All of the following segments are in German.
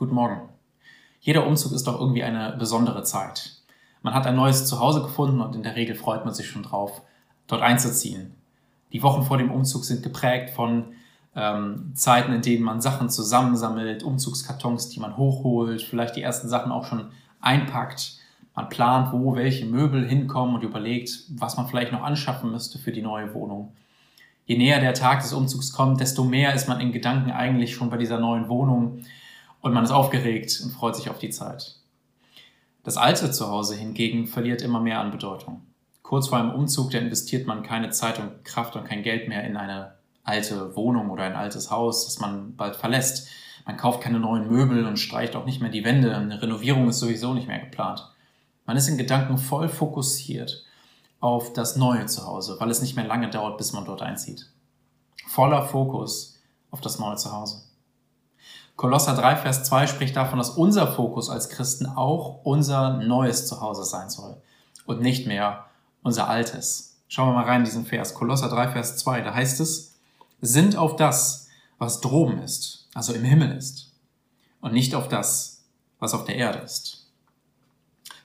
Guten Morgen. Jeder Umzug ist doch irgendwie eine besondere Zeit. Man hat ein neues Zuhause gefunden und in der Regel freut man sich schon drauf, dort einzuziehen. Die Wochen vor dem Umzug sind geprägt von ähm, Zeiten, in denen man Sachen zusammensammelt, Umzugskartons, die man hochholt, vielleicht die ersten Sachen auch schon einpackt. Man plant, wo welche Möbel hinkommen und überlegt, was man vielleicht noch anschaffen müsste für die neue Wohnung. Je näher der Tag des Umzugs kommt, desto mehr ist man in Gedanken eigentlich schon bei dieser neuen Wohnung und man ist aufgeregt und freut sich auf die Zeit. Das alte Zuhause hingegen verliert immer mehr an Bedeutung. Kurz vor einem Umzug, da investiert man keine Zeit und Kraft und kein Geld mehr in eine alte Wohnung oder ein altes Haus, das man bald verlässt. Man kauft keine neuen Möbel und streicht auch nicht mehr die Wände. Eine Renovierung ist sowieso nicht mehr geplant. Man ist in Gedanken voll fokussiert auf das neue Zuhause, weil es nicht mehr lange dauert, bis man dort einzieht. Voller Fokus auf das neue Zuhause. Kolosser 3, Vers 2 spricht davon, dass unser Fokus als Christen auch unser neues Zuhause sein soll und nicht mehr unser altes. Schauen wir mal rein in diesen Vers. Kolosser 3, Vers 2, da heißt es, sind auf das, was droben ist, also im Himmel ist, und nicht auf das, was auf der Erde ist.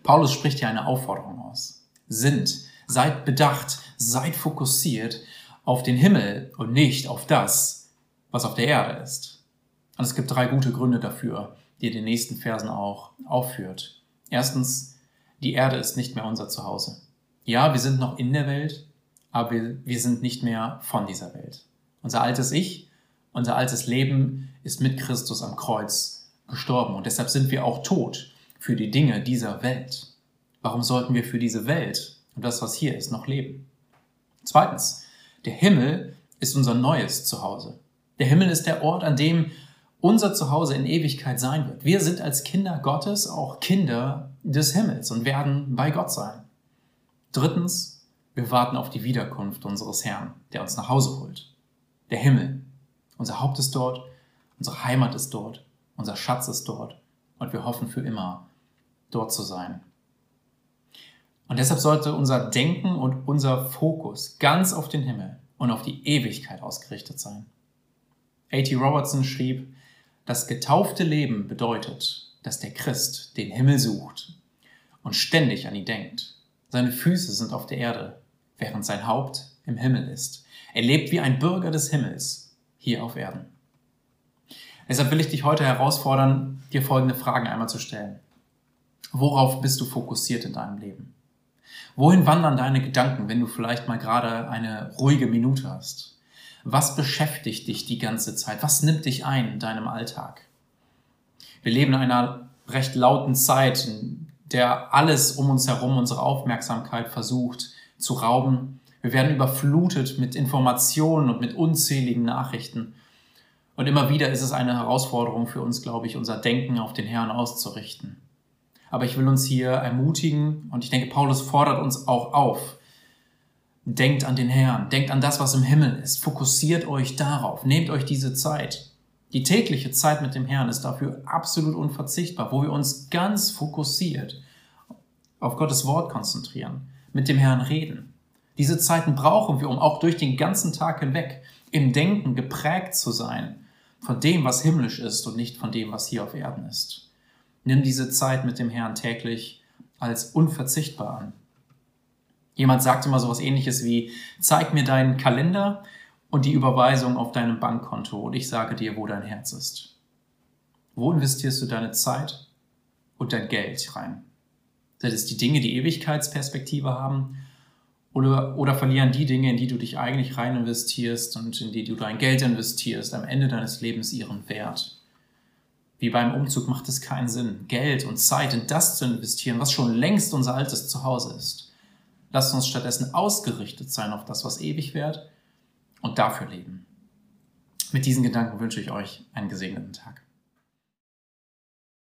Paulus spricht hier eine Aufforderung aus. Sind, seid bedacht, seid fokussiert auf den Himmel und nicht auf das, was auf der Erde ist. Und es gibt drei gute Gründe dafür, die in den nächsten Versen auch aufführt. Erstens, die Erde ist nicht mehr unser Zuhause. Ja, wir sind noch in der Welt, aber wir, wir sind nicht mehr von dieser Welt. Unser altes Ich, unser altes Leben ist mit Christus am Kreuz gestorben und deshalb sind wir auch tot für die Dinge dieser Welt. Warum sollten wir für diese Welt und das, was hier ist, noch leben? Zweitens, der Himmel ist unser neues Zuhause. Der Himmel ist der Ort, an dem unser Zuhause in Ewigkeit sein wird. Wir sind als Kinder Gottes auch Kinder des Himmels und werden bei Gott sein. Drittens, wir warten auf die Wiederkunft unseres Herrn, der uns nach Hause holt. Der Himmel. Unser Haupt ist dort, unsere Heimat ist dort, unser Schatz ist dort und wir hoffen für immer dort zu sein. Und deshalb sollte unser Denken und unser Fokus ganz auf den Himmel und auf die Ewigkeit ausgerichtet sein. A.T. Robertson schrieb, das getaufte Leben bedeutet, dass der Christ den Himmel sucht und ständig an ihn denkt. Seine Füße sind auf der Erde, während sein Haupt im Himmel ist. Er lebt wie ein Bürger des Himmels hier auf Erden. Deshalb will ich dich heute herausfordern, dir folgende Fragen einmal zu stellen. Worauf bist du fokussiert in deinem Leben? Wohin wandern deine Gedanken, wenn du vielleicht mal gerade eine ruhige Minute hast? Was beschäftigt dich die ganze Zeit? Was nimmt dich ein in deinem Alltag? Wir leben in einer recht lauten Zeit, in der alles um uns herum unsere Aufmerksamkeit versucht zu rauben. Wir werden überflutet mit Informationen und mit unzähligen Nachrichten. Und immer wieder ist es eine Herausforderung für uns, glaube ich, unser Denken auf den Herrn auszurichten. Aber ich will uns hier ermutigen und ich denke, Paulus fordert uns auch auf, Denkt an den Herrn, denkt an das, was im Himmel ist, fokussiert euch darauf, nehmt euch diese Zeit. Die tägliche Zeit mit dem Herrn ist dafür absolut unverzichtbar, wo wir uns ganz fokussiert auf Gottes Wort konzentrieren, mit dem Herrn reden. Diese Zeiten brauchen wir, um auch durch den ganzen Tag hinweg im Denken geprägt zu sein von dem, was himmlisch ist und nicht von dem, was hier auf Erden ist. Nimm diese Zeit mit dem Herrn täglich als unverzichtbar an. Jemand sagt immer so was ähnliches wie, zeig mir deinen Kalender und die Überweisung auf deinem Bankkonto und ich sage dir, wo dein Herz ist. Wo investierst du deine Zeit und dein Geld rein? Sind es die Dinge, die Ewigkeitsperspektive haben? Oder, oder verlieren die Dinge, in die du dich eigentlich rein investierst und in die du dein Geld investierst, am Ende deines Lebens ihren Wert? Wie beim Umzug macht es keinen Sinn, Geld und Zeit in das zu investieren, was schon längst unser altes Zuhause ist. Lasst uns stattdessen ausgerichtet sein auf das, was ewig wird und dafür leben. Mit diesen Gedanken wünsche ich euch einen gesegneten Tag.